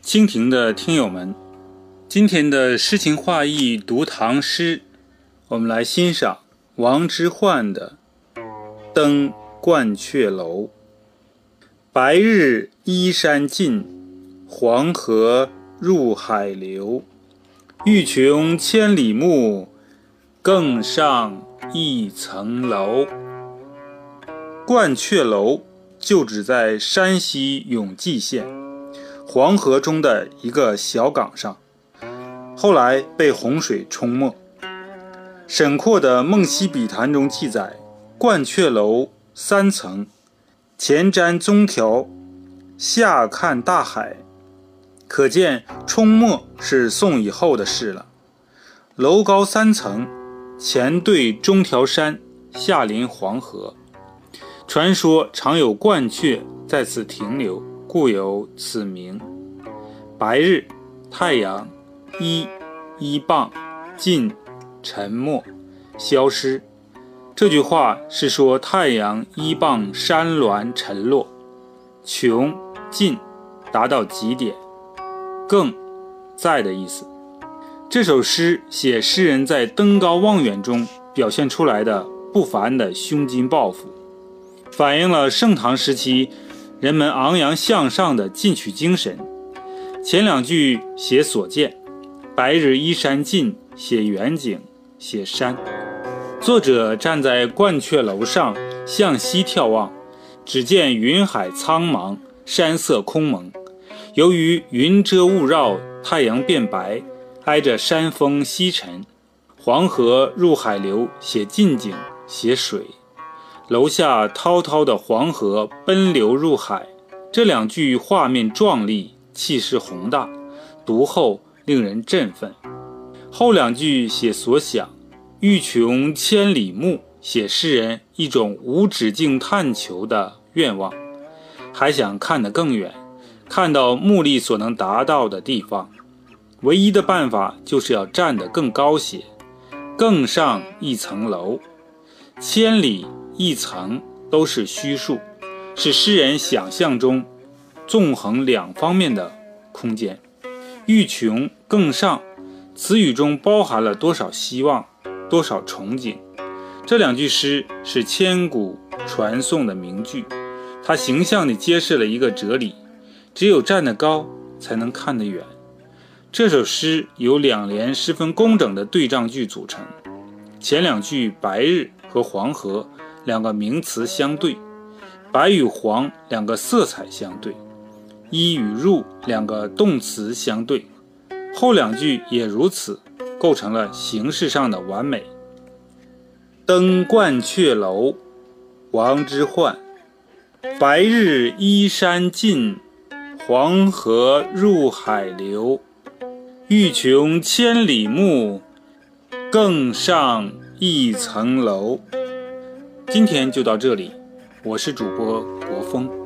蜻蜓的听友们，今天的诗情画意读唐诗，我们来欣赏王之涣的《登鹳雀楼》。白日依山尽，黄河入海流。欲穷千里目，更上一层楼。鹳雀楼就址在山西永济县。黄河中的一个小港上，后来被洪水冲没。沈括的《梦溪笔谈》中记载：“鹳雀楼三层，前瞻中条，下看大海。”可见冲没是宋以后的事了。楼高三层，前对中条山，下临黄河。传说常有鹳雀在此停留。故有此名。白日，太阳，一，依傍，尽，沉没，消失。这句话是说太阳依傍山峦沉落，穷，尽，达到极点，更，在的意思。这首诗写诗人在登高望远中表现出来的不凡的胸襟抱负，反映了盛唐时期。人们昂扬向上的进取精神。前两句写所见，白日依山尽，写远景，写山。作者站在鹳雀楼上向西眺望，只见云海苍茫，山色空蒙。由于云遮雾绕，太阳变白，挨着山峰西沉。黄河入海流，写近景，写水。楼下滔滔的黄河奔流入海，这两句画面壮丽，气势宏大，读后令人振奋。后两句写所想，欲穷千里目，写诗人一种无止境探求的愿望，还想看得更远，看到目力所能达到的地方。唯一的办法就是要站得更高些，更上一层楼，千里。一层都是虚数，是诗人想象中纵横两方面的空间。欲穷更上，词语中包含了多少希望，多少憧憬。这两句诗是千古传颂的名句，它形象地揭示了一个哲理：只有站得高，才能看得远。这首诗由两联十分工整的对仗句组成，前两句白日和黄河。两个名词相对，白与黄两个色彩相对，依与入两个动词相对，后两句也如此，构成了形式上的完美。登鹳雀楼，王之涣。白日依山尽，黄河入海流。欲穷千里目，更上一层楼。今天就到这里，我是主播国风。